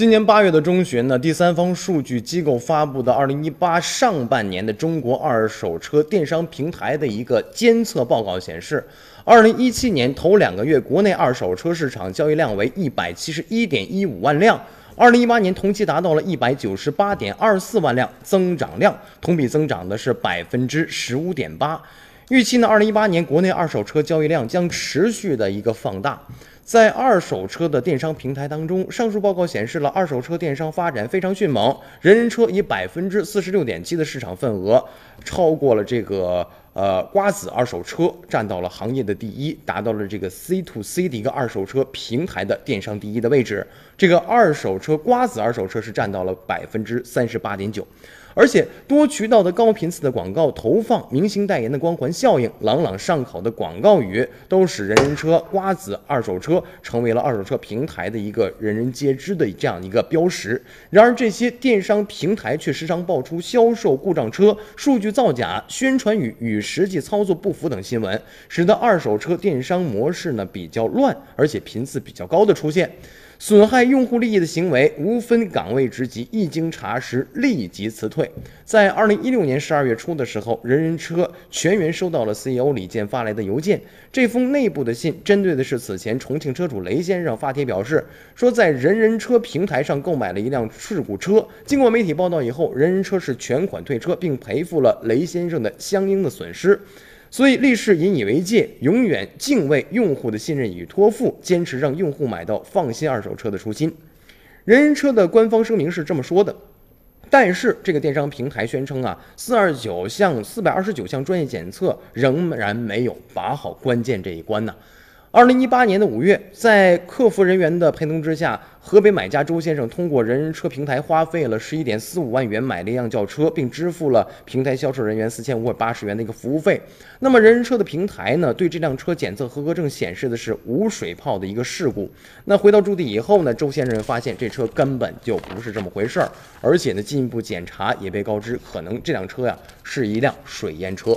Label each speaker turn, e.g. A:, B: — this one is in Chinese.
A: 今年八月的中旬呢，第三方数据机构发布的二零一八上半年的中国二手车电商平台的一个监测报告显示，二零一七年头两个月国内二手车市场交易量为一百七十一点一五万辆，二零一八年同期达到了一百九十八点二四万辆，增长量同比增长的是百分之十五点八。预期呢，二零一八年国内二手车交易量将持续的一个放大。在二手车的电商平台当中，上述报告显示了二手车电商发展非常迅猛，人人车以百分之四十六点七的市场份额，超过了这个呃瓜子二手车，占到了行业的第一，达到了这个 C to C 的一个二手车平台的电商第一的位置。这个二手车瓜子二手车是占到了百分之三十八点九。而且多渠道的高频次的广告投放、明星代言的光环效应、朗朗上口的广告语，都使人人车、瓜子二手车成为了二手车平台的一个人人皆知的这样一个标识。然而，这些电商平台却时常爆出销售故障车、数据造假、宣传语与实际操作不符等新闻，使得二手车电商模式呢比较乱，而且频次比较高的出现。损害用户利益的行为无分岗位职级，一经查实立即辞退。在二零一六年十二月初的时候，人人车全员收到了 CEO 李健发来的邮件。这封内部的信针对的是此前重庆车主雷先生发帖表示，说在人人车平台上购买了一辆事故车，经过媒体报道以后，人人车是全款退车，并赔付了雷先生的相应的损失。所以，立誓引以为戒，永远敬畏用户的信任与托付，坚持让用户买到放心二手车的初心。人人车的官方声明是这么说的，但是这个电商平台宣称啊，四二九项四百二十九项专业检测仍然没有把好关键这一关呢。二零一八年的五月，在客服人员的陪同之下，河北买家周先生通过人人车平台花费了十一点四五万元买了一辆轿车，并支付了平台销售人员四千五百八十元的一个服务费。那么人人车的平台呢，对这辆车检测合格证显示的是无水泡的一个事故。那回到驻地以后呢，周先生发现这车根本就不是这么回事儿，而且呢，进一步检查也被告知可能这辆车呀是一辆水淹车。